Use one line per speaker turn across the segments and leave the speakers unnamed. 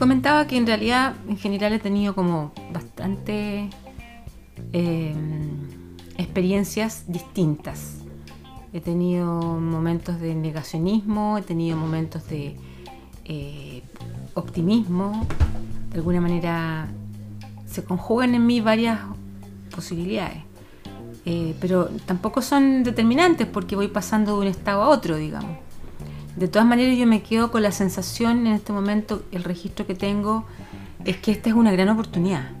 comentaba que en realidad en general he tenido como bastante eh, experiencias distintas. He tenido momentos de negacionismo, he tenido momentos de eh, optimismo. De alguna manera se conjugan en mí varias posibilidades. Eh, pero tampoco son determinantes porque voy pasando de un estado a otro, digamos. De todas maneras yo me quedo con la sensación en este momento, el registro que tengo es que esta es una gran oportunidad,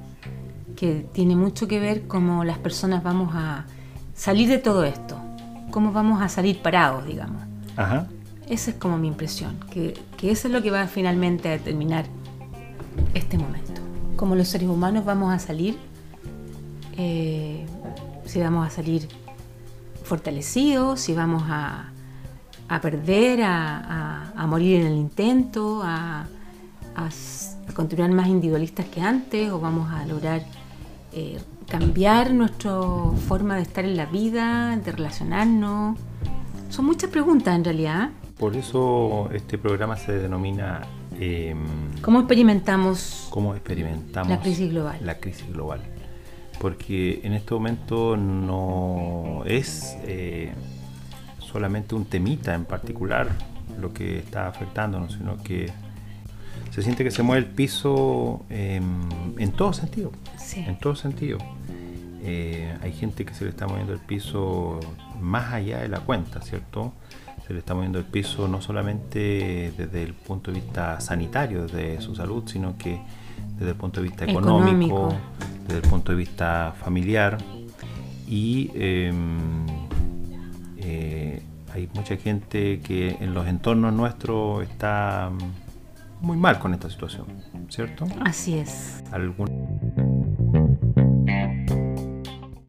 que tiene mucho que ver cómo las personas vamos a salir de todo esto, cómo vamos a salir parados, digamos.
Ajá.
Esa es como mi impresión, que, que eso es lo que va finalmente a determinar este momento. Como los seres humanos vamos a salir, eh, si vamos a salir fortalecidos, si vamos a, a perder, a, a- a morir en el intento, a, a continuar más individualistas que antes, o vamos a lograr eh, cambiar nuestra forma de estar en la vida, de relacionarnos. Son muchas preguntas en realidad.
Por eso este programa se denomina em,
¿Cómo experimentamos
cómo experimentamos
La crisis global.
La crisis global. Porque en este momento no es eh, solamente un temita en particular lo que está afectándonos, sino que se siente que se mueve el piso em, en todo sentido.
Sí.
En todo sentido. Eh, hay gente que se le está moviendo el piso más allá de la cuenta, ¿cierto? Se le está moviendo el piso no solamente desde el punto de vista sanitario, de su salud, sino que desde el punto de vista económico,
Económico.
desde el punto de vista familiar. Y em, eh, hay mucha gente que en los entornos nuestros está mm, muy mal con esta situación, ¿cierto?
Así es.
Algún-